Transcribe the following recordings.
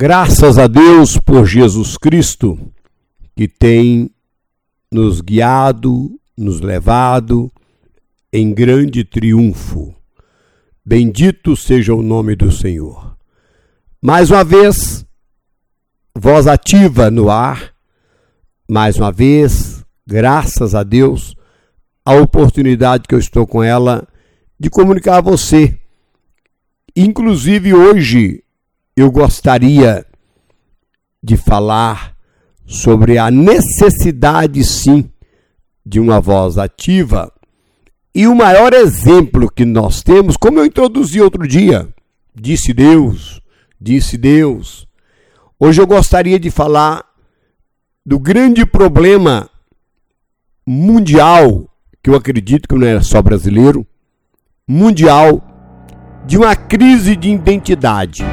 Graças a Deus por Jesus Cristo, que tem nos guiado, nos levado em grande triunfo. Bendito seja o nome do Senhor. Mais uma vez, voz ativa no ar. Mais uma vez, graças a Deus, a oportunidade que eu estou com ela de comunicar a você. Inclusive hoje eu gostaria de falar sobre a necessidade, sim, de uma voz ativa. E o maior exemplo que nós temos, como eu introduzi outro dia, disse Deus, disse Deus. Hoje eu gostaria de falar do grande problema mundial, que eu acredito que não é só brasileiro, mundial, de uma crise de identidade.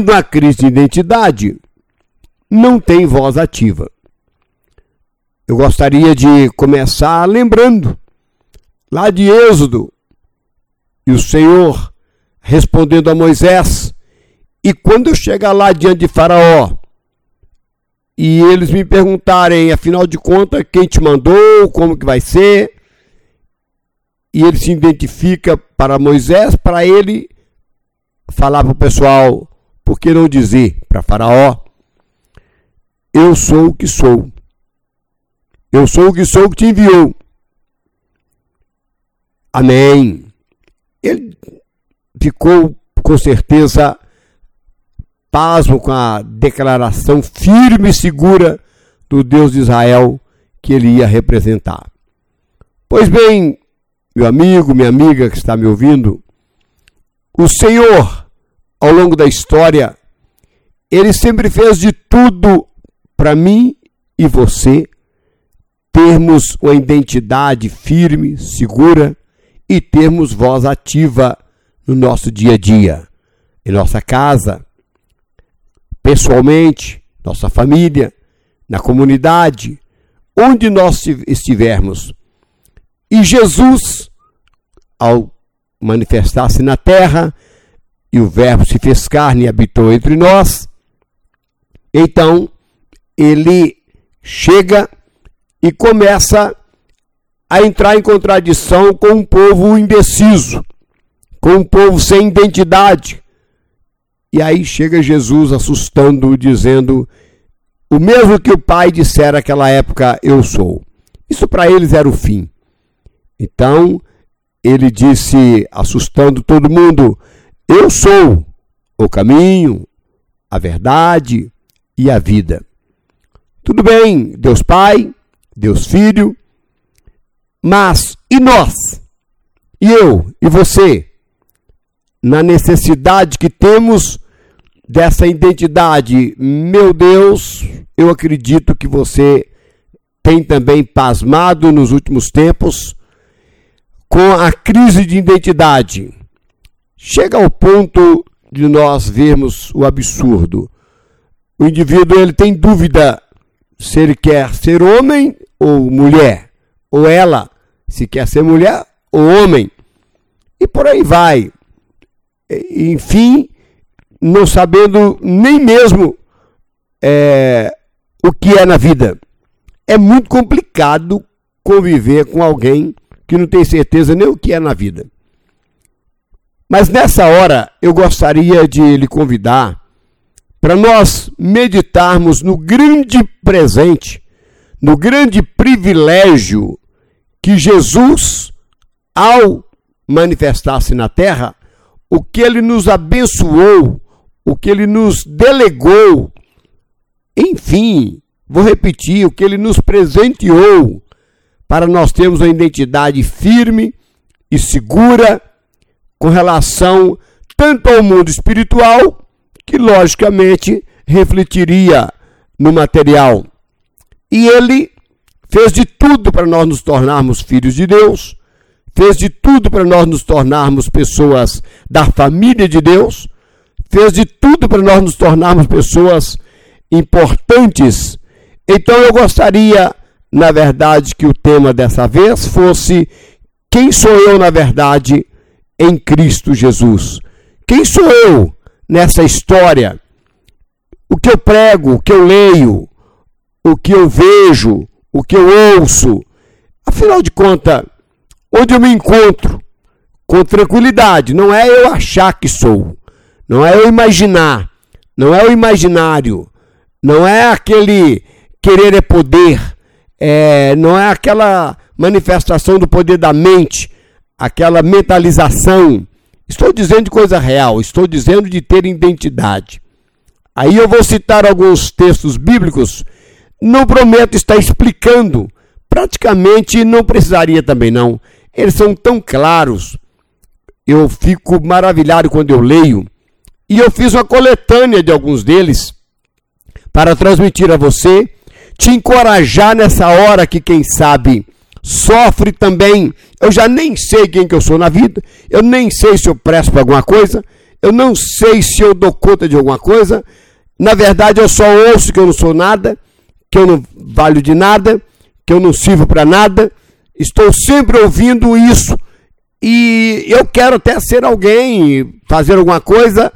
Tendo a crise de identidade, não tem voz ativa. Eu gostaria de começar lembrando lá de Êxodo, e o Senhor respondendo a Moisés, e quando eu chegar lá diante de Faraó, e eles me perguntarem, afinal de contas, quem te mandou, como que vai ser, e ele se identifica para Moisés, para ele falar para o pessoal, por que não dizer para Faraó: Eu sou o que sou. Eu sou o que sou que te enviou. Amém. Ele ficou com certeza pasmo com a declaração firme e segura do Deus de Israel que ele ia representar. Pois bem, meu amigo, minha amiga que está me ouvindo, o Senhor ao longo da história, ele sempre fez de tudo para mim e você termos uma identidade firme, segura e termos voz ativa no nosso dia a dia, em nossa casa, pessoalmente, nossa família, na comunidade, onde nós estivermos. E Jesus, ao manifestar-se na terra, e o Verbo se fez carne e habitou entre nós. Então, ele chega e começa a entrar em contradição com um povo indeciso, com um povo sem identidade. E aí chega Jesus assustando, dizendo: o mesmo que o pai dissera naquela época, eu sou. Isso para eles era o fim. Então, ele disse, assustando todo mundo: eu sou o caminho, a verdade e a vida. Tudo bem, Deus Pai, Deus Filho, mas e nós? E eu e você? Na necessidade que temos dessa identidade, meu Deus, eu acredito que você tem também pasmado nos últimos tempos com a crise de identidade chega ao ponto de nós vermos o absurdo. O indivíduo ele tem dúvida se ele quer ser homem ou mulher, ou ela se quer ser mulher ou homem. E por aí vai. Enfim, não sabendo nem mesmo é, o que é na vida. É muito complicado conviver com alguém que não tem certeza nem o que é na vida. Mas nessa hora eu gostaria de lhe convidar para nós meditarmos no grande presente, no grande privilégio que Jesus, ao manifestar-se na terra, o que ele nos abençoou, o que ele nos delegou, enfim, vou repetir, o que ele nos presenteou para nós termos uma identidade firme e segura com relação tanto ao mundo espiritual, que logicamente refletiria no material. E ele fez de tudo para nós nos tornarmos filhos de Deus, fez de tudo para nós nos tornarmos pessoas da família de Deus, fez de tudo para nós nos tornarmos pessoas importantes. Então eu gostaria, na verdade, que o tema dessa vez fosse quem sou eu, na verdade, em Cristo Jesus? Quem sou eu nessa história? O que eu prego, o que eu leio, o que eu vejo, o que eu ouço. Afinal de contas, onde eu me encontro? Com tranquilidade, não é eu achar que sou, não é eu imaginar, não é o imaginário, não é aquele querer é poder, é, não é aquela manifestação do poder da mente, aquela mentalização. Estou dizendo de coisa real, estou dizendo de ter identidade. Aí eu vou citar alguns textos bíblicos, não prometo estar explicando, praticamente não precisaria também não. Eles são tão claros. Eu fico maravilhado quando eu leio. E eu fiz uma coletânea de alguns deles para transmitir a você, te encorajar nessa hora que quem sabe sofre também. Eu já nem sei quem que eu sou na vida, eu nem sei se eu presto para alguma coisa, eu não sei se eu dou conta de alguma coisa. Na verdade, eu só ouço que eu não sou nada, que eu não valho de nada, que eu não sirvo para nada. Estou sempre ouvindo isso e eu quero até ser alguém, fazer alguma coisa,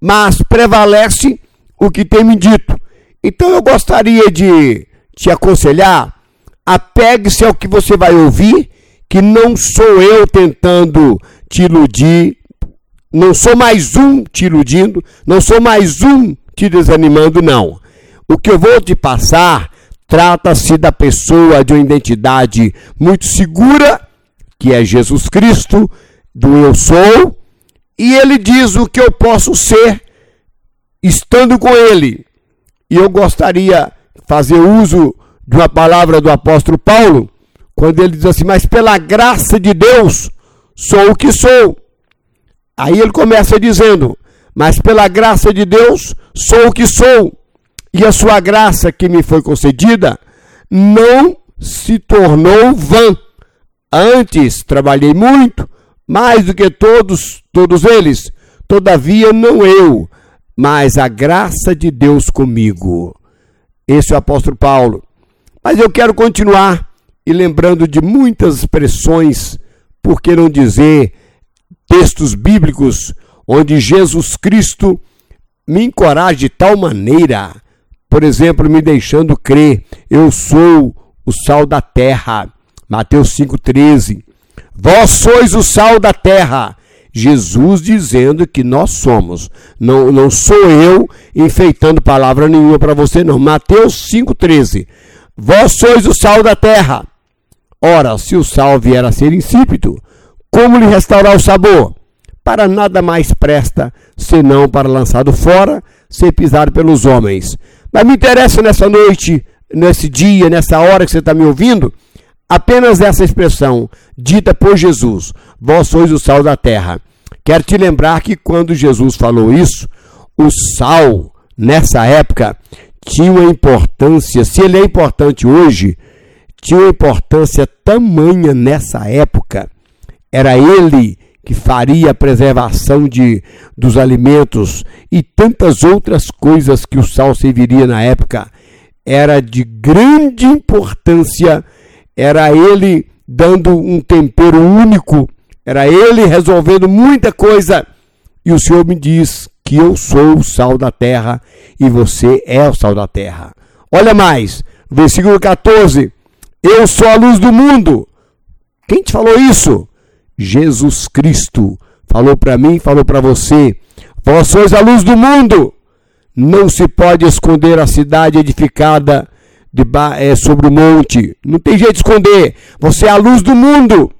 mas prevalece o que tem me dito. Então eu gostaria de te aconselhar apegue-se ao que você vai ouvir, que não sou eu tentando te iludir, não sou mais um te iludindo, não sou mais um te desanimando, não. O que eu vou te passar trata-se da pessoa de uma identidade muito segura, que é Jesus Cristo, do eu sou, e ele diz o que eu posso ser estando com ele. E eu gostaria de fazer uso de uma palavra do apóstolo Paulo, quando ele diz assim: Mas pela graça de Deus sou o que sou. Aí ele começa dizendo: Mas pela graça de Deus sou o que sou. E a sua graça que me foi concedida não se tornou vã. Antes trabalhei muito, mais do que todos, todos eles. Todavia não eu, mas a graça de Deus comigo. Esse é o apóstolo Paulo. Mas eu quero continuar e lembrando de muitas expressões, por que não dizer textos bíblicos, onde Jesus Cristo me encoraja de tal maneira, por exemplo, me deixando crer, eu sou o sal da terra. Mateus 5,13. Vós sois o sal da terra. Jesus dizendo que nós somos. Não, não sou eu enfeitando palavra nenhuma para você, não. Mateus 5,13. Vós sois o sal da terra. Ora, se o sal vier a ser insípido, como lhe restaurar o sabor? Para nada mais presta, senão para lançado fora, ser pisado pelos homens. Mas me interessa nessa noite, nesse dia, nessa hora que você está me ouvindo, apenas essa expressão, dita por Jesus: Vós sois o sal da terra. Quero te lembrar que quando Jesus falou isso, o sal, nessa época, tinha uma importância, se ele é importante hoje, tinha uma importância tamanha nessa época. Era ele que faria a preservação de, dos alimentos e tantas outras coisas que o sal serviria na época. Era de grande importância, era ele dando um tempero único, era ele resolvendo muita coisa. E o Senhor me diz que eu sou o sal da terra e você é o sal da terra. Olha mais, versículo 14: Eu sou a luz do mundo. Quem te falou isso? Jesus Cristo falou para mim, falou para você. Vós sois a luz do mundo. Não se pode esconder a cidade edificada de, é, sobre o monte. Não tem jeito de esconder. Você é a luz do mundo.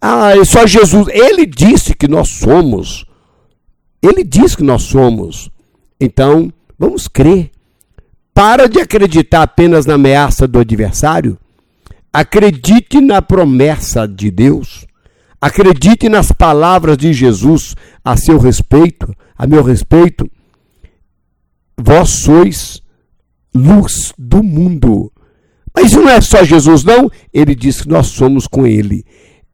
Ah, é só Jesus. Ele disse que nós somos ele diz que nós somos. Então, vamos crer. Para de acreditar apenas na ameaça do adversário. Acredite na promessa de Deus. Acredite nas palavras de Jesus a seu respeito, a meu respeito. Vós sois luz do mundo. Mas não é só Jesus, não. Ele diz que nós somos com Ele.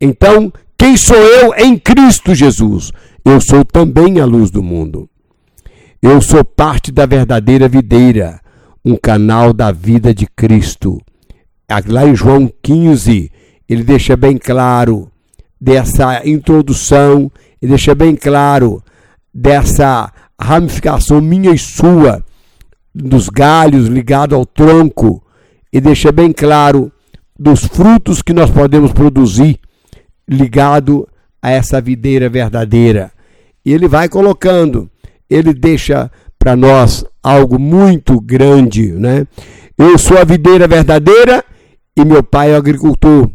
Então, quem sou eu em Cristo Jesus? Eu sou também a luz do mundo. Eu sou parte da verdadeira videira, um canal da vida de Cristo. Lá em João 15, ele deixa bem claro dessa introdução, ele deixa bem claro dessa ramificação minha e sua, dos galhos ligado ao tronco, e deixa bem claro dos frutos que nós podemos produzir ligado a essa videira verdadeira. E ele vai colocando, ele deixa para nós algo muito grande, né? Eu sou a videira verdadeira e meu pai é o agricultor.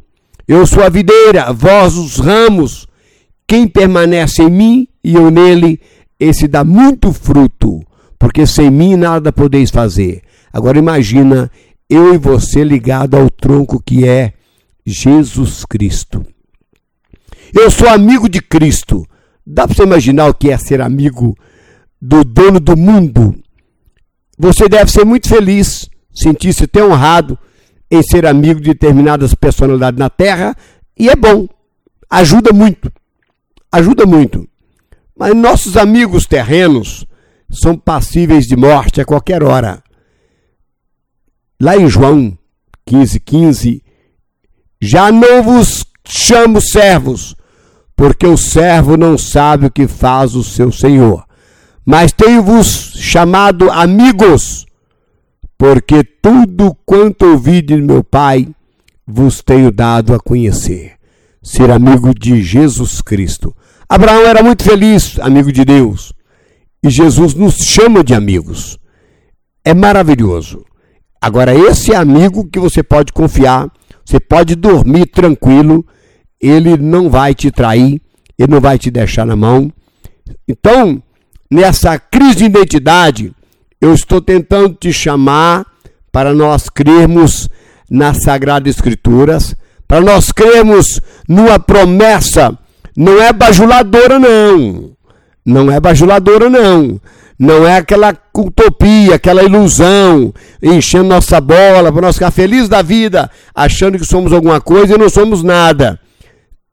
Eu sou a videira, vós os ramos. Quem permanece em mim e eu nele, esse dá muito fruto, porque sem mim nada podeis fazer. Agora imagina eu e você ligado ao tronco que é Jesus Cristo. Eu sou amigo de Cristo. Dá para você imaginar o que é ser amigo do dono do mundo? Você deve ser muito feliz, sentir-se até honrado em ser amigo de determinadas personalidades na Terra, e é bom, ajuda muito, ajuda muito. Mas nossos amigos terrenos são passíveis de morte a qualquer hora. Lá em João 15, 15, já não vos chamo servos, porque o servo não sabe o que faz o seu senhor. Mas tenho-vos chamado amigos, porque tudo quanto ouvi de meu Pai vos tenho dado a conhecer. Ser amigo de Jesus Cristo. Abraão era muito feliz, amigo de Deus. E Jesus nos chama de amigos. É maravilhoso. Agora, esse amigo que você pode confiar, você pode dormir tranquilo, ele não vai te trair, ele não vai te deixar na mão. Então, nessa crise de identidade, eu estou tentando te chamar para nós crermos nas Sagradas Escrituras, para nós crermos numa promessa, não é bajuladora, não. Não é bajuladora, não. Não é aquela utopia, aquela ilusão, enchendo nossa bola para nós ficar felizes da vida, achando que somos alguma coisa e não somos nada.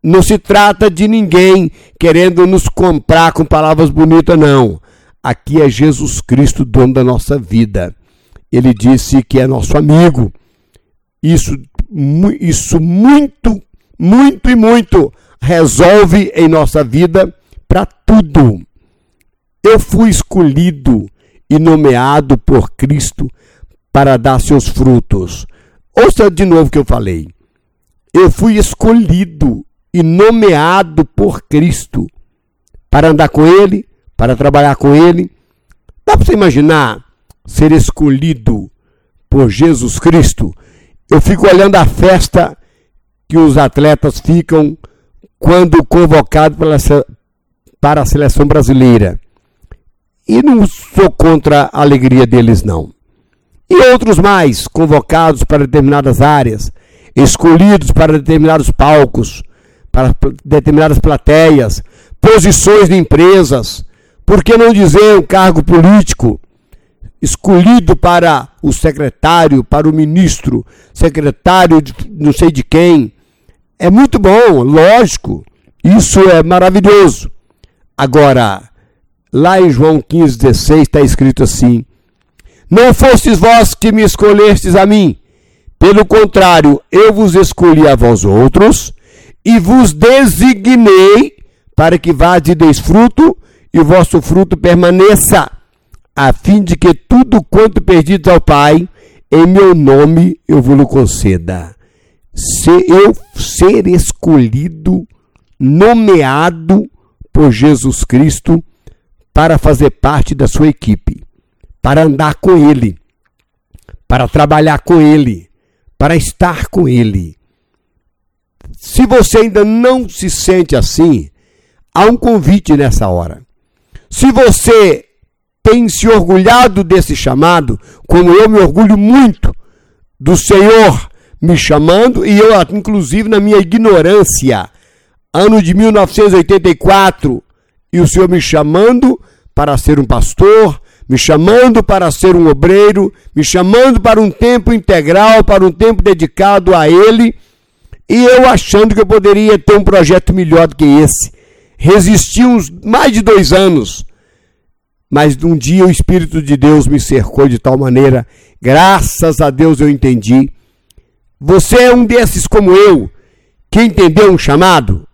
Não se trata de ninguém querendo nos comprar com palavras bonitas, não. Aqui é Jesus Cristo, dono da nossa vida. Ele disse que é nosso amigo. Isso, isso muito, muito e muito resolve em nossa vida para tudo. Eu fui escolhido e nomeado por Cristo para dar seus frutos. Ouça de novo o que eu falei. Eu fui escolhido e nomeado por Cristo para andar com Ele, para trabalhar com Ele. Dá para você imaginar ser escolhido por Jesus Cristo? Eu fico olhando a festa que os atletas ficam quando convocados para a seleção brasileira. E não sou contra a alegria deles, não. E outros mais, convocados para determinadas áreas, escolhidos para determinados palcos, para determinadas plateias, posições de empresas, por que não dizer um cargo político escolhido para o secretário, para o ministro, secretário de não sei de quem? É muito bom, lógico, isso é maravilhoso. Agora, lá em João 15, 16 está escrito assim: Não fostes vós que me escolhestes a mim, pelo contrário, eu vos escolhi a vós outros e vos designei para que vás e deis fruto e o vosso fruto permaneça, a fim de que tudo quanto perdido ao Pai, em meu nome eu vos conceda. Se eu ser escolhido, nomeado por Jesus Cristo para fazer parte da sua equipe, para andar com Ele, para trabalhar com Ele, para estar com Ele. Se você ainda não se sente assim, há um convite nessa hora. Se você tem se orgulhado desse chamado, como eu me orgulho muito do Senhor me chamando, e eu, inclusive, na minha ignorância, ano de 1984, e o Senhor me chamando para ser um pastor, me chamando para ser um obreiro, me chamando para um tempo integral, para um tempo dedicado a Ele E eu achando que eu poderia ter um projeto melhor do que esse. Resisti uns mais de dois anos. Mas um dia o Espírito de Deus me cercou de tal maneira, graças a Deus eu entendi. Você é um desses como eu, que entendeu um chamado?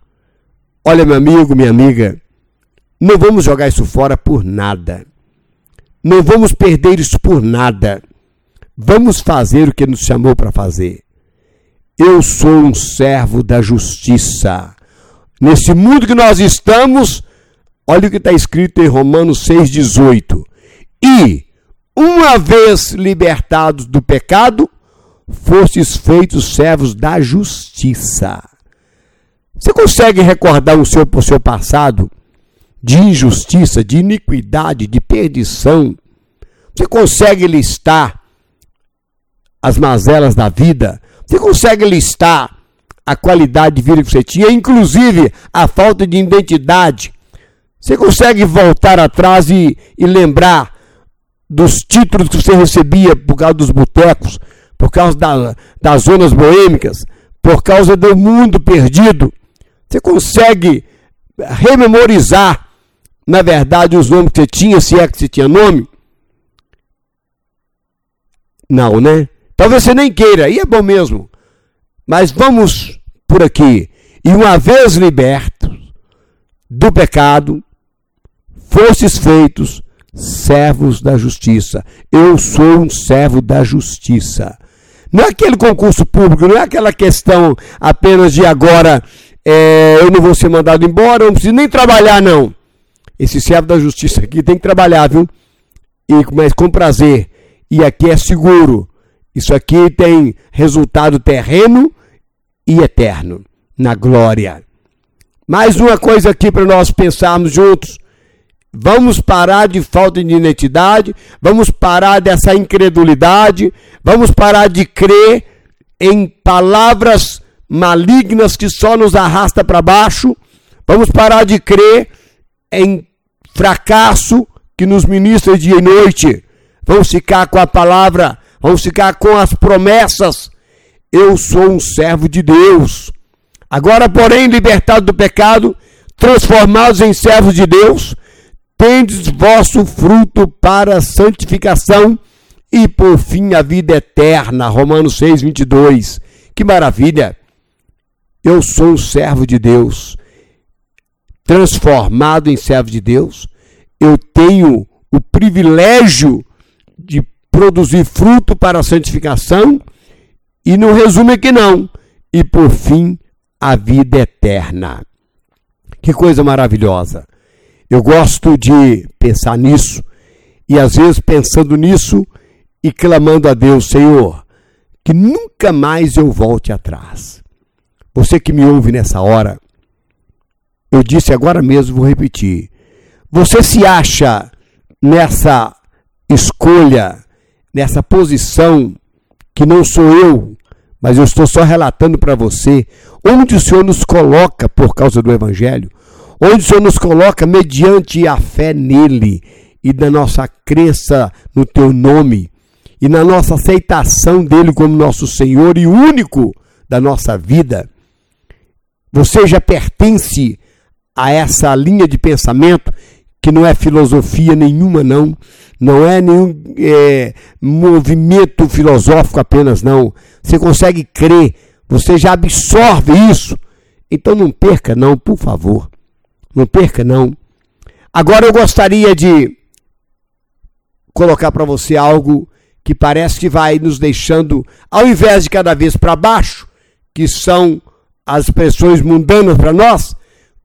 Olha, meu amigo, minha amiga, não vamos jogar isso fora por nada. Não vamos perder isso por nada. Vamos fazer o que nos chamou para fazer. Eu sou um servo da justiça. Nesse mundo que nós estamos, olha o que está escrito em Romanos 6,18. E, uma vez libertados do pecado, fostes feitos servos da justiça. Você consegue recordar o seu, o seu passado de injustiça, de iniquidade, de perdição? Você consegue listar as mazelas da vida? Você consegue listar a qualidade de vida que você tinha, inclusive a falta de identidade? Você consegue voltar atrás e, e lembrar dos títulos que você recebia por causa dos botecos, por causa da, das zonas boêmicas, por causa do mundo perdido? Você consegue rememorizar, na verdade, os nomes que você tinha, se é que você tinha nome? Não, né? Talvez você nem queira, e é bom mesmo. Mas vamos por aqui. E uma vez libertos do pecado, fostes feitos servos da justiça. Eu sou um servo da justiça. Não é aquele concurso público, não é aquela questão apenas de agora é, eu não vou ser mandado embora, eu não preciso nem trabalhar, não. Esse servo da justiça aqui tem que trabalhar, viu? E, mas com prazer. E aqui é seguro. Isso aqui tem resultado terreno e eterno, na glória. Mais uma coisa aqui para nós pensarmos juntos. Vamos parar de falta de identidade, vamos parar dessa incredulidade, vamos parar de crer em palavras malignas que só nos arrasta para baixo, vamos parar de crer em fracasso que nos ministra dia e noite, vamos ficar com a palavra vamos ficar com as promessas. Eu sou um servo de Deus. Agora, porém, libertado do pecado, transformados em servos de Deus, tendes vosso fruto para a santificação e por fim a vida eterna. Romanos 6, 22. Que maravilha! Eu sou um servo de Deus, transformado em servo de Deus. Eu tenho o privilégio de produzir fruto para a santificação, e no resumo é que não, e por fim a vida eterna. Que coisa maravilhosa. Eu gosto de pensar nisso, e às vezes pensando nisso e clamando a Deus, Senhor, que nunca mais eu volte atrás. Você que me ouve nessa hora, eu disse agora mesmo, vou repetir. Você se acha nessa escolha nessa posição que não sou eu, mas eu estou só relatando para você onde o Senhor nos coloca por causa do Evangelho, onde o Senhor nos coloca mediante a fé nele e da nossa crença no teu nome e na nossa aceitação dele como nosso Senhor e único da nossa vida. Você já pertence a essa linha de pensamento que não é filosofia nenhuma, não, não é nenhum é, movimento filosófico apenas, não. Você consegue crer, você já absorve isso. Então não perca, não, por favor. Não perca, não. Agora eu gostaria de colocar para você algo que parece que vai nos deixando, ao invés de cada vez para baixo, que são as expressões mundanas para nós,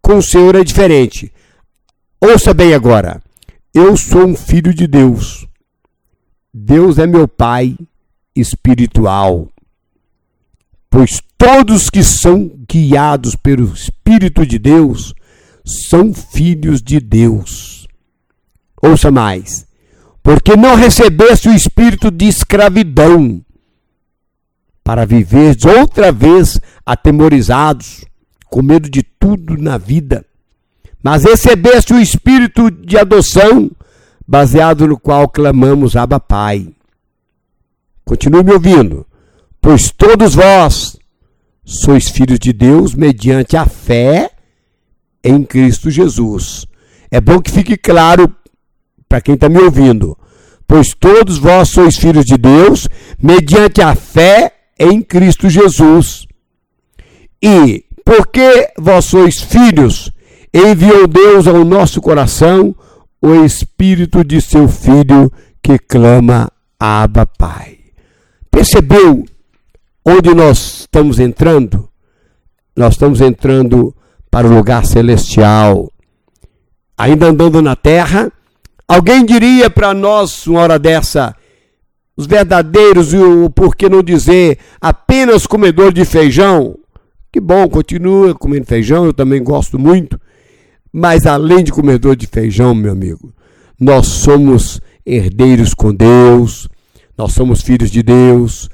com o Senhor é diferente. Ouça bem agora. Eu sou um filho de Deus. Deus é meu Pai espiritual. Pois todos que são guiados pelo Espírito de Deus são filhos de Deus. Ouça mais. Porque não recebeste o espírito de escravidão para viver outra vez atemorizados, com medo de tudo na vida mas recebeste o espírito de adoção, baseado no qual clamamos Abba Pai. Continue me ouvindo. Pois todos vós sois filhos de Deus mediante a fé em Cristo Jesus. É bom que fique claro para quem está me ouvindo. Pois todos vós sois filhos de Deus mediante a fé em Cristo Jesus. E porque vós sois filhos, enviou Deus ao nosso coração o Espírito de seu Filho que clama Abba Pai. Percebeu onde nós estamos entrando? Nós estamos entrando para o lugar celestial. Ainda andando na terra, alguém diria para nós, uma hora dessa, os verdadeiros, e o por que não dizer apenas comedor de feijão? Que bom, continua comendo feijão, eu também gosto muito. Mas além de comedor de feijão, meu amigo, nós somos herdeiros com Deus, nós somos filhos de Deus,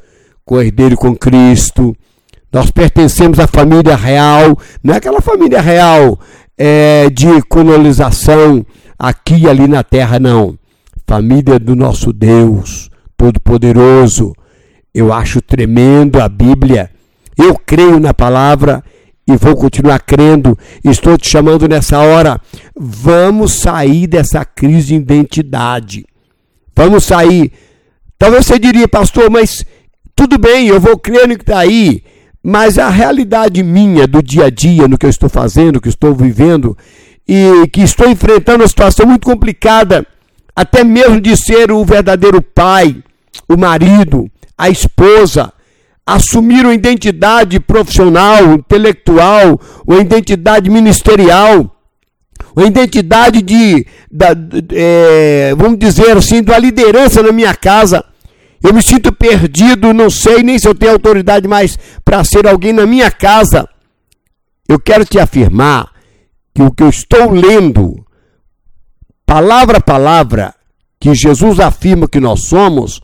co-herdeiro com Cristo, nós pertencemos à família real, não é aquela família real é, de colonização aqui e ali na terra, não. Família do nosso Deus Todo-Poderoso. Eu acho tremendo a Bíblia. Eu creio na palavra e vou continuar crendo. Estou te chamando nessa hora. Vamos sair dessa crise de identidade. Vamos sair. Talvez você diria, pastor, mas tudo bem, eu vou crer no que está aí. Mas a realidade minha do dia a dia, no que eu estou fazendo, que estou vivendo, e que estou enfrentando uma situação muito complicada, até mesmo de ser o verdadeiro pai, o marido, a esposa, assumiram identidade profissional, intelectual, uma identidade ministerial, uma identidade de, da, é, vamos dizer assim, da liderança na minha casa. Eu me sinto perdido, não sei nem se eu tenho autoridade mais para ser alguém na minha casa. Eu quero te afirmar que o que eu estou lendo, palavra a palavra, que Jesus afirma que nós somos,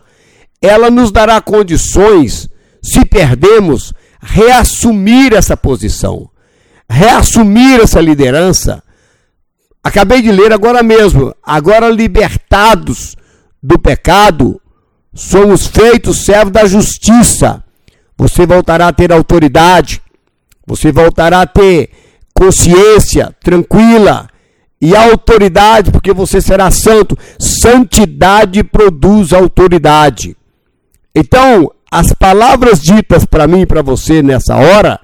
ela nos dará condições se perdemos, reassumir essa posição, reassumir essa liderança. Acabei de ler agora mesmo, agora libertados do pecado, somos feitos servos da justiça. Você voltará a ter autoridade, você voltará a ter consciência tranquila e autoridade, porque você será santo. Santidade produz autoridade. Então, as palavras ditas para mim e para você nessa hora,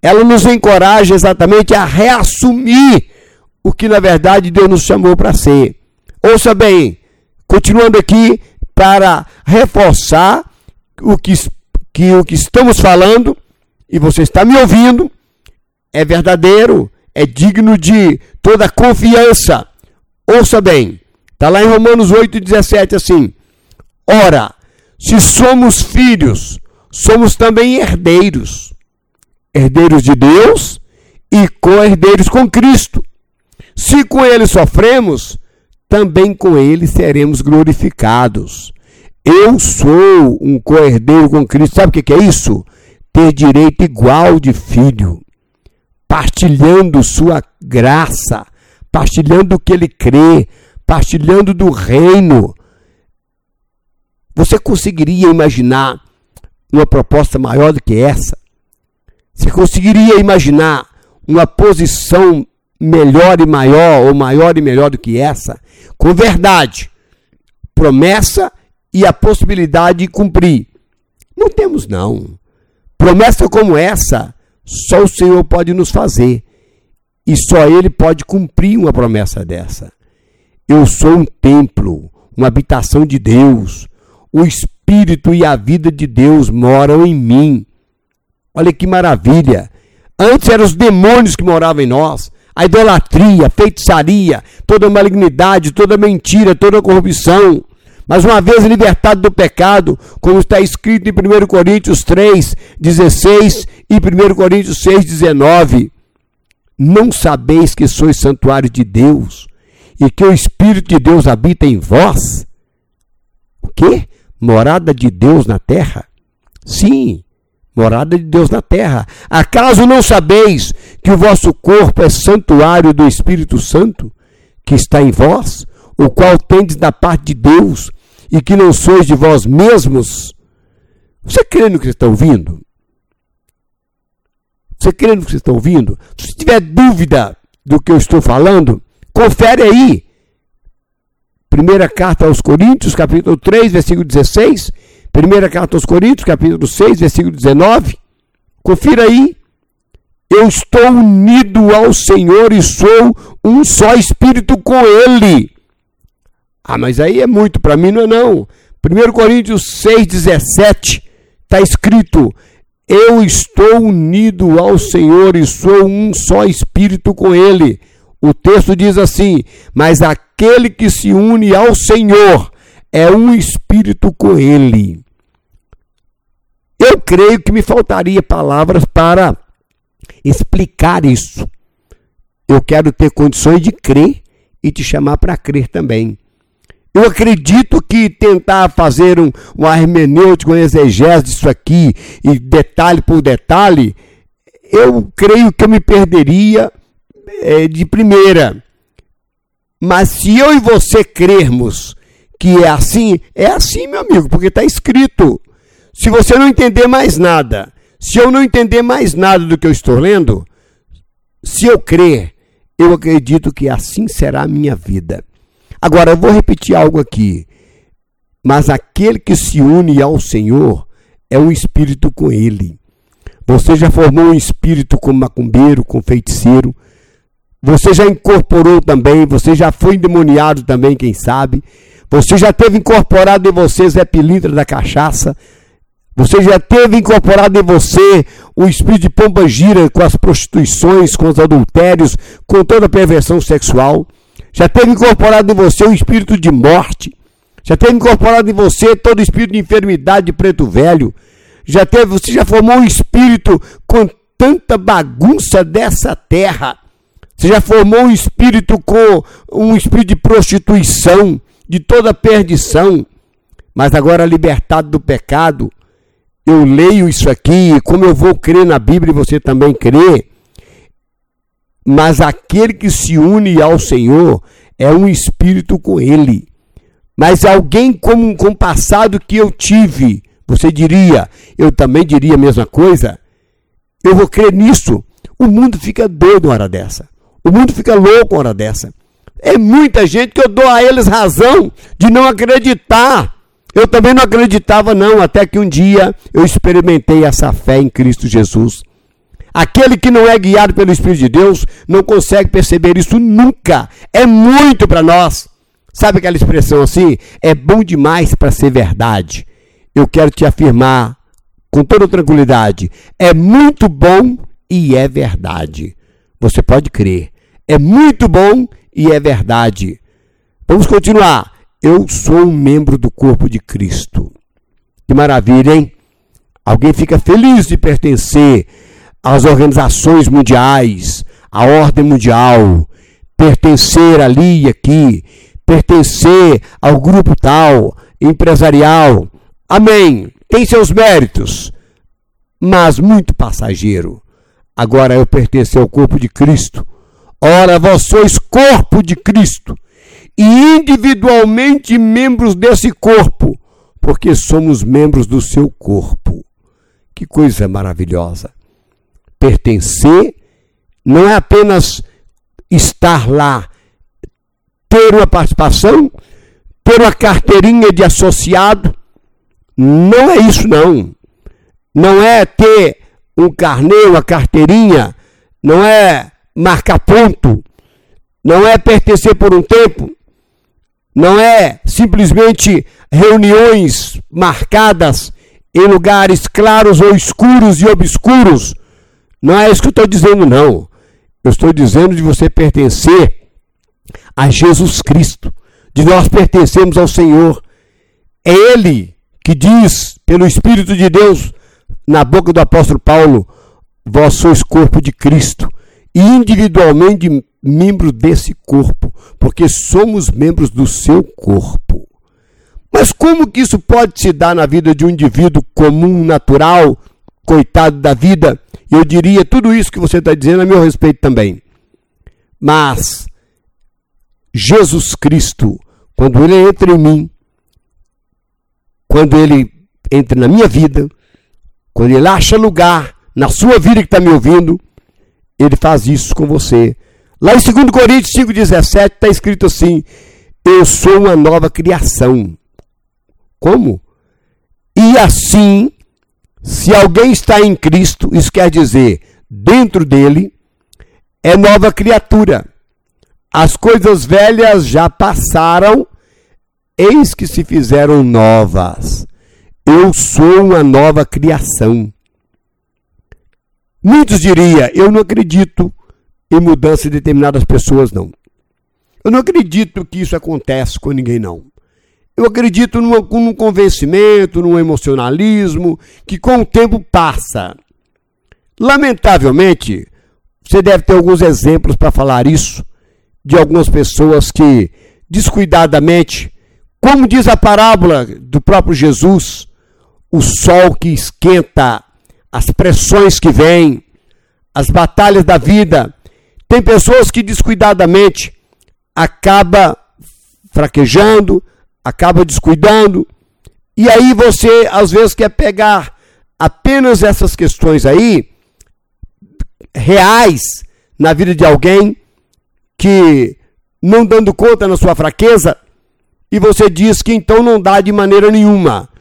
ela nos encoraja exatamente a reassumir o que na verdade Deus nos chamou para ser. Ouça bem, continuando aqui para reforçar o que, que o que estamos falando e você está me ouvindo é verdadeiro, é digno de toda confiança. Ouça bem, está lá em Romanos 8,17 assim: Ora, se somos filhos, somos também herdeiros. Herdeiros de Deus e co-herdeiros com Cristo. Se com ele sofremos, também com ele seremos glorificados. Eu sou um co-herdeiro com Cristo. Sabe o que é isso? Ter direito igual de filho, partilhando sua graça, partilhando o que ele crê, partilhando do reino, você conseguiria imaginar uma proposta maior do que essa? Você conseguiria imaginar uma posição melhor e maior, ou maior e melhor do que essa? Com verdade, promessa e a possibilidade de cumprir. Não temos, não. Promessa como essa, só o Senhor pode nos fazer. E só Ele pode cumprir uma promessa dessa. Eu sou um templo, uma habitação de Deus o Espírito e a vida de Deus moram em mim. Olha que maravilha! Antes eram os demônios que moravam em nós. A idolatria, a feitiçaria, toda malignidade, toda mentira, toda corrupção. Mas uma vez libertado do pecado, como está escrito em 1 Coríntios 3, 16 e 1 Coríntios 6, 19, não sabeis que sois santuário de Deus e que o Espírito de Deus habita em vós? O quê? Morada de Deus na terra? Sim, morada de Deus na terra. Acaso não sabeis que o vosso corpo é santuário do Espírito Santo, que está em vós, o qual tendes da parte de Deus, e que não sois de vós mesmos? Você crê no que está ouvindo? Você crê no que estão ouvindo? Se tiver dúvida do que eu estou falando, confere aí. Primeira carta aos Coríntios, capítulo 3, versículo 16. Primeira carta aos Coríntios, capítulo 6, versículo 19. Confira aí. Eu estou unido ao Senhor e sou um só espírito com Ele. Ah, mas aí é muito, para mim não é não. 1 Coríntios 6, 17, está escrito: Eu estou unido ao Senhor e sou um só espírito com Ele. O texto diz assim: Mas aquele que se une ao Senhor é um espírito com Ele. Eu creio que me faltaria palavras para explicar isso. Eu quero ter condições de crer e te chamar para crer também. Eu acredito que tentar fazer um, um hermenêutico, um exegese disso aqui, e detalhe por detalhe, eu creio que eu me perderia é, de primeira. Mas se eu e você crermos que é assim, é assim, meu amigo, porque está escrito. Se você não entender mais nada, se eu não entender mais nada do que eu estou lendo, se eu crer, eu acredito que assim será a minha vida. Agora, eu vou repetir algo aqui. Mas aquele que se une ao Senhor é um espírito com ele. Você já formou um espírito com macumbeiro, com feiticeiro. Você já incorporou também, você já foi endemoniado também, quem sabe. Você já teve incorporado em você Zé Pilintra da cachaça. Você já teve incorporado em você o espírito de pomba gira com as prostituições, com os adultérios, com toda a perversão sexual. Já teve incorporado em você o espírito de morte. Já teve incorporado em você todo o espírito de enfermidade de preto velho. Já teve, você já formou um espírito com tanta bagunça dessa terra. Você já formou um espírito com um espírito de prostituição, de toda perdição. Mas agora libertado do pecado, eu leio isso aqui, como eu vou crer na Bíblia e você também crê, mas aquele que se une ao Senhor é um espírito com ele. Mas alguém com, com o passado que eu tive, você diria, eu também diria a mesma coisa? Eu vou crer nisso. O mundo fica doido uma hora dessa. O mundo fica louco uma hora dessa. É muita gente que eu dou a eles razão de não acreditar eu também não acreditava, não, até que um dia eu experimentei essa fé em Cristo Jesus. Aquele que não é guiado pelo Espírito de Deus não consegue perceber isso nunca. É muito para nós. Sabe aquela expressão assim? É bom demais para ser verdade. Eu quero te afirmar com toda tranquilidade: é muito bom e é verdade. Você pode crer. É muito bom e é verdade. Vamos continuar. Eu sou um membro do corpo de Cristo. Que maravilha, hein? Alguém fica feliz de pertencer às organizações mundiais, à ordem mundial, pertencer ali e aqui, pertencer ao grupo tal, empresarial. Amém. Tem seus méritos, mas muito passageiro. Agora eu pertenço ao corpo de Cristo. Ora, vós sois corpo de Cristo e individualmente membros desse corpo, porque somos membros do seu corpo. Que coisa maravilhosa! Pertencer não é apenas estar lá, ter uma participação, ter uma carteirinha de associado. Não é isso, não. Não é ter um carnê, uma carteirinha, não é marcar ponto, não é pertencer por um tempo, não é simplesmente reuniões marcadas em lugares claros ou escuros e obscuros. Não é isso que eu estou dizendo, não. Eu estou dizendo de você pertencer a Jesus Cristo, de nós pertencermos ao Senhor. É Ele que diz, pelo Espírito de Deus, na boca do apóstolo Paulo: Vós sois corpo de Cristo, e individualmente membro desse corpo, porque somos membros do seu corpo. Mas como que isso pode se dar na vida de um indivíduo comum, natural, coitado da vida? Eu diria tudo isso que você está dizendo a meu respeito também. Mas Jesus Cristo, quando ele entra em mim, quando ele entra na minha vida, quando ele acha lugar na sua vida que está me ouvindo, ele faz isso com você. Lá em 2 Coríntios 5,17 está escrito assim: Eu sou uma nova criação. Como? E assim, se alguém está em Cristo, isso quer dizer, dentro dele, é nova criatura. As coisas velhas já passaram, eis que se fizeram novas. Eu sou uma nova criação. Muitos diriam, eu não acredito em mudança de determinadas pessoas, não. Eu não acredito que isso acontece com ninguém, não. Eu acredito numa, num convencimento, num emocionalismo que com o tempo passa. Lamentavelmente, você deve ter alguns exemplos para falar isso, de algumas pessoas que descuidadamente, como diz a parábola do próprio Jesus, o sol que esquenta, as pressões que vêm, as batalhas da vida. Tem pessoas que descuidadamente acaba fraquejando, acaba descuidando, e aí você às vezes quer pegar apenas essas questões aí reais na vida de alguém que não dando conta na sua fraqueza, e você diz que então não dá de maneira nenhuma.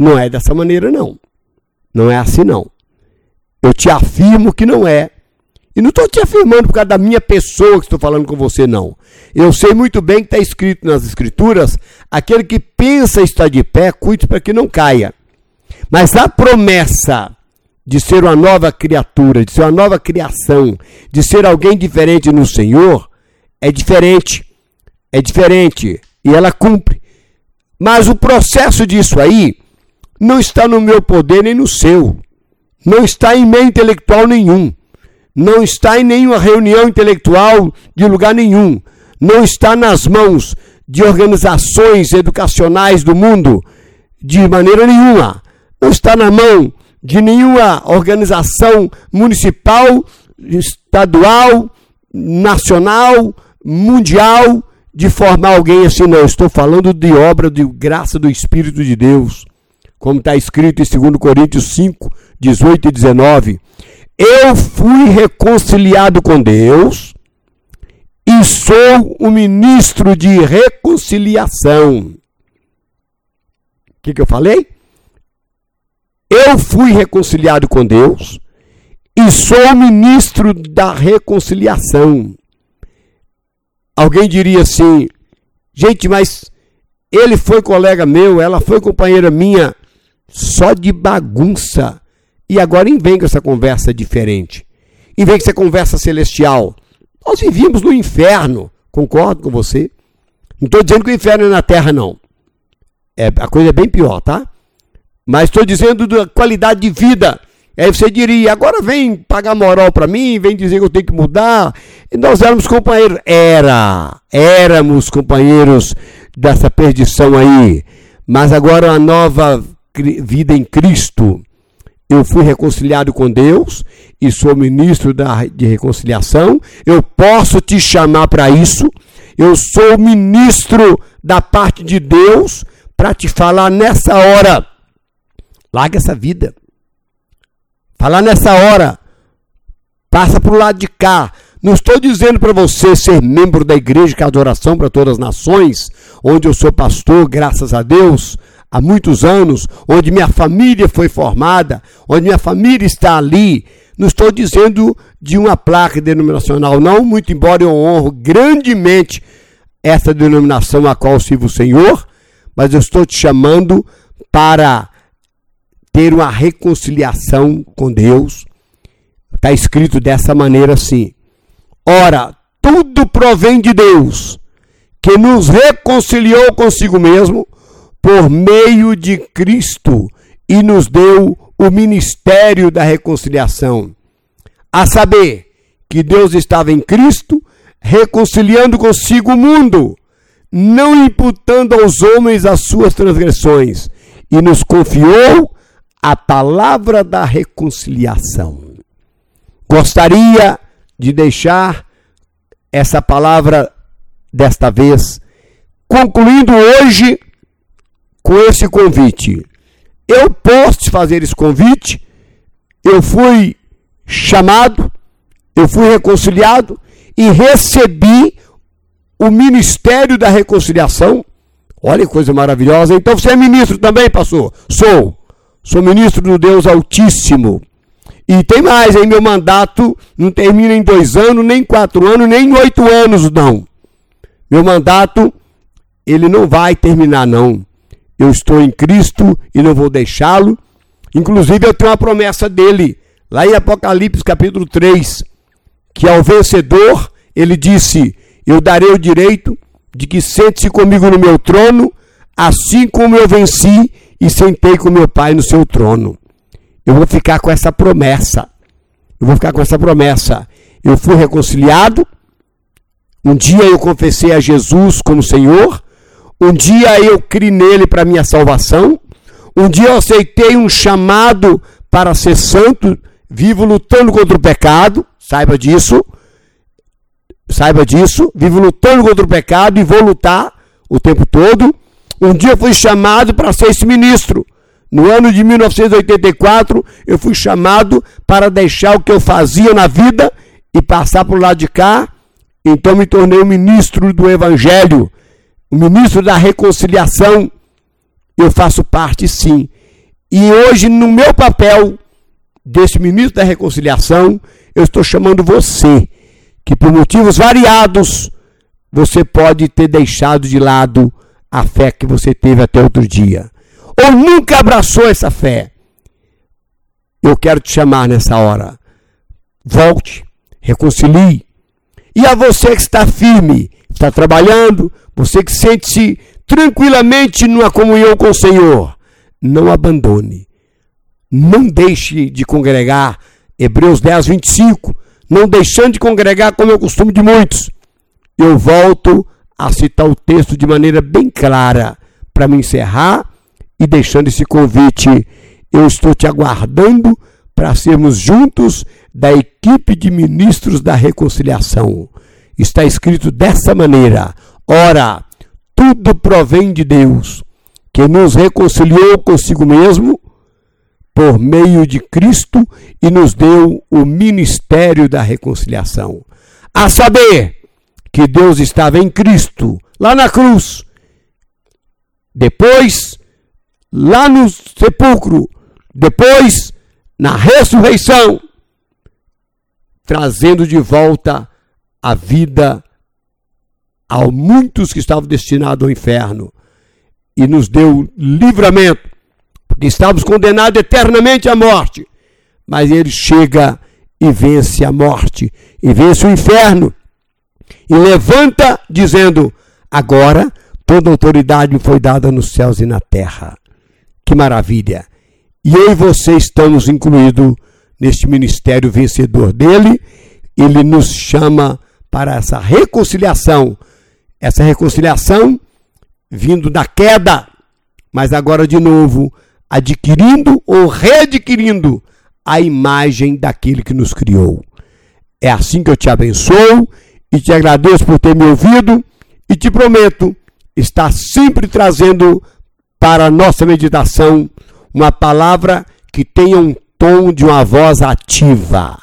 Não é dessa maneira, não. Não é assim, não. Eu te afirmo que não é. E não estou te afirmando por causa da minha pessoa que estou falando com você, não. Eu sei muito bem que está escrito nas Escrituras: aquele que pensa estar de pé, cuide para que não caia. Mas a promessa de ser uma nova criatura, de ser uma nova criação, de ser alguém diferente no Senhor, é diferente. É diferente. E ela cumpre. Mas o processo disso aí não está no meu poder nem no seu. Não está em meio intelectual nenhum. Não está em nenhuma reunião intelectual de lugar nenhum. Não está nas mãos de organizações educacionais do mundo de maneira nenhuma. Não está na mão de nenhuma organização municipal, estadual, nacional, mundial, de formar alguém assim, não. Estou falando de obra de graça do Espírito de Deus como está escrito em 2 Coríntios 5, 18 e 19. Eu fui reconciliado com Deus e sou o ministro de reconciliação. O que, que eu falei? Eu fui reconciliado com Deus e sou o ministro da reconciliação. Alguém diria assim, gente, mas ele foi colega meu, ela foi companheira minha só de bagunça. E agora vem com essa conversa diferente. E vem com essa conversa celestial. Nós vivíamos no inferno, concordo com você. Não estou dizendo que o inferno é na terra, não. É, a coisa é bem pior, tá? Mas estou dizendo da qualidade de vida. Aí você diria, agora vem pagar moral para mim, vem dizer que eu tenho que mudar. E nós éramos companheiros. Era, éramos companheiros dessa perdição aí. Mas agora a nova vida em Cristo. Eu fui reconciliado com Deus e sou ministro da, de reconciliação. Eu posso te chamar para isso. Eu sou ministro da parte de Deus para te falar nessa hora. Larga essa vida. Falar nessa hora. Passa para o lado de cá. Não estou dizendo para você ser membro da igreja que é adoração para todas as nações, onde eu sou pastor, graças a Deus há muitos anos, onde minha família foi formada, onde minha família está ali. Não estou dizendo de uma placa denominacional, não, muito embora eu honro grandemente essa denominação a qual sirvo o Senhor, mas eu estou te chamando para ter uma reconciliação com Deus. Está escrito dessa maneira assim: Ora, tudo provém de Deus, que nos reconciliou consigo mesmo por meio de Cristo e nos deu o ministério da reconciliação. A saber, que Deus estava em Cristo, reconciliando consigo o mundo, não imputando aos homens as suas transgressões, e nos confiou a palavra da reconciliação. Gostaria de deixar essa palavra desta vez, concluindo hoje com esse convite. Eu posso fazer esse convite eu fui chamado, eu fui reconciliado e recebi o ministério da reconciliação. Olha que coisa maravilhosa. Então você é ministro também, pastor? Sou. Sou ministro do Deus Altíssimo. E tem mais, hein? Meu mandato não termina em dois anos, nem quatro anos, nem em oito anos, não. Meu mandato, ele não vai terminar, não. Eu estou em Cristo e não vou deixá-lo. Inclusive, eu tenho uma promessa dele, lá em Apocalipse capítulo 3, que ao vencedor, ele disse: Eu darei o direito de que sente-se comigo no meu trono, assim como eu venci e sentei com meu Pai no seu trono. Eu vou ficar com essa promessa. Eu vou ficar com essa promessa. Eu fui reconciliado. Um dia eu confessei a Jesus como Senhor. Um dia eu criei nele para minha salvação. Um dia eu aceitei um chamado para ser santo, vivo lutando contra o pecado. Saiba disso. Saiba disso. Vivo lutando contra o pecado e vou lutar o tempo todo. Um dia eu fui chamado para ser esse ministro. No ano de 1984, eu fui chamado para deixar o que eu fazia na vida e passar para o lado de cá. Então me tornei o ministro do Evangelho, o ministro da reconciliação. Eu faço parte, sim. E hoje, no meu papel desse ministro da reconciliação, eu estou chamando você, que por motivos variados, você pode ter deixado de lado a fé que você teve até outro dia ou nunca abraçou essa fé, eu quero te chamar nessa hora. Volte, reconcilie. E a você que está firme, está trabalhando, você que sente-se tranquilamente numa comunhão com o Senhor, não abandone. Não deixe de congregar. Hebreus 10, 25. Não deixando de congregar como é o costume de muitos. Eu volto a citar o texto de maneira bem clara para me encerrar e deixando esse convite, eu estou te aguardando para sermos juntos da equipe de ministros da reconciliação. Está escrito dessa maneira: Ora, tudo provém de Deus, que nos reconciliou consigo mesmo por meio de Cristo e nos deu o ministério da reconciliação. A saber, que Deus estava em Cristo, lá na cruz. Depois lá no sepulcro, depois na ressurreição, trazendo de volta a vida a muitos que estavam destinados ao inferno e nos deu livramento, porque estávamos condenados eternamente à morte, mas ele chega e vence a morte e vence o inferno e levanta dizendo: agora toda autoridade foi dada nos céus e na terra. Que maravilha! E eu e você estamos incluídos neste ministério vencedor dele. Ele nos chama para essa reconciliação. Essa reconciliação vindo da queda, mas agora de novo adquirindo ou readquirindo a imagem daquele que nos criou. É assim que eu te abençoo e te agradeço por ter me ouvido e te prometo estar sempre trazendo para a nossa meditação uma palavra que tenha um tom de uma voz ativa.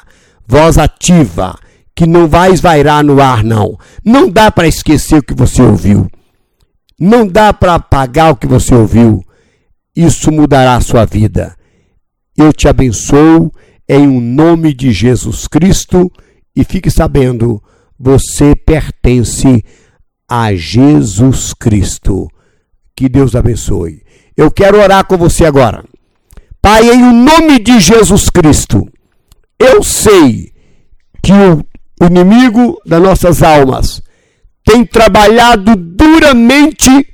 Voz ativa, que não vai esvairar no ar, não. Não dá para esquecer o que você ouviu. Não dá para apagar o que você ouviu. Isso mudará a sua vida. Eu te abençoo em um nome de Jesus Cristo e fique sabendo, você pertence a Jesus Cristo. Que Deus abençoe. Eu quero orar com você agora. Pai, em nome de Jesus Cristo, eu sei que o inimigo das nossas almas tem trabalhado duramente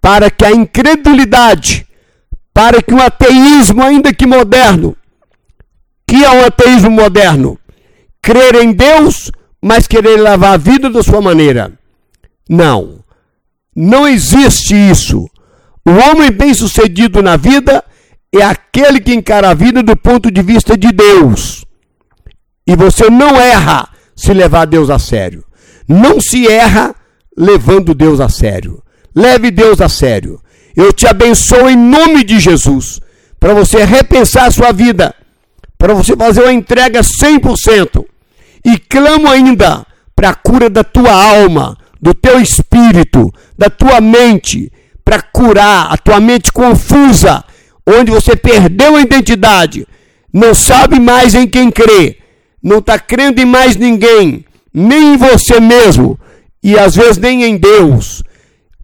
para que a incredulidade, para que o ateísmo, ainda que moderno, que é um ateísmo moderno, crer em Deus, mas querer levar a vida da sua maneira. Não. Não existe isso. O homem bem-sucedido na vida é aquele que encara a vida do ponto de vista de Deus. E você não erra se levar Deus a sério. Não se erra levando Deus a sério. Leve Deus a sério. Eu te abençoo em nome de Jesus, para você repensar a sua vida, para você fazer uma entrega 100%. E clamo ainda para a cura da tua alma, do teu espírito, da tua mente, para curar a tua mente confusa, onde você perdeu a identidade, não sabe mais em quem crê, não está crendo em mais ninguém, nem em você mesmo, e às vezes nem em Deus.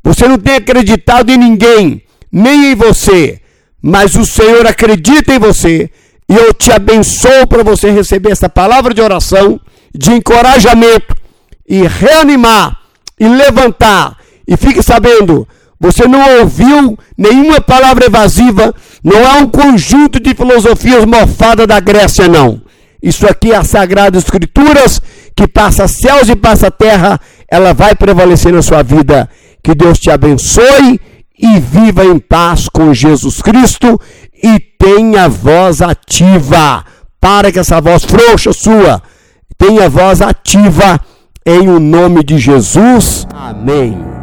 Você não tem acreditado em ninguém, nem em você, mas o Senhor acredita em você, e eu te abençoo para você receber essa palavra de oração, de encorajamento, e reanimar, e levantar, e fique sabendo, você não ouviu nenhuma palavra evasiva, não é um conjunto de filosofias mofadas da Grécia, não. Isso aqui é a Sagrada Escrituras, que passa céus e passa terra, ela vai prevalecer na sua vida. Que Deus te abençoe e viva em paz com Jesus Cristo e tenha voz ativa. Para que essa voz frouxa sua tenha voz ativa em o nome de Jesus. Amém.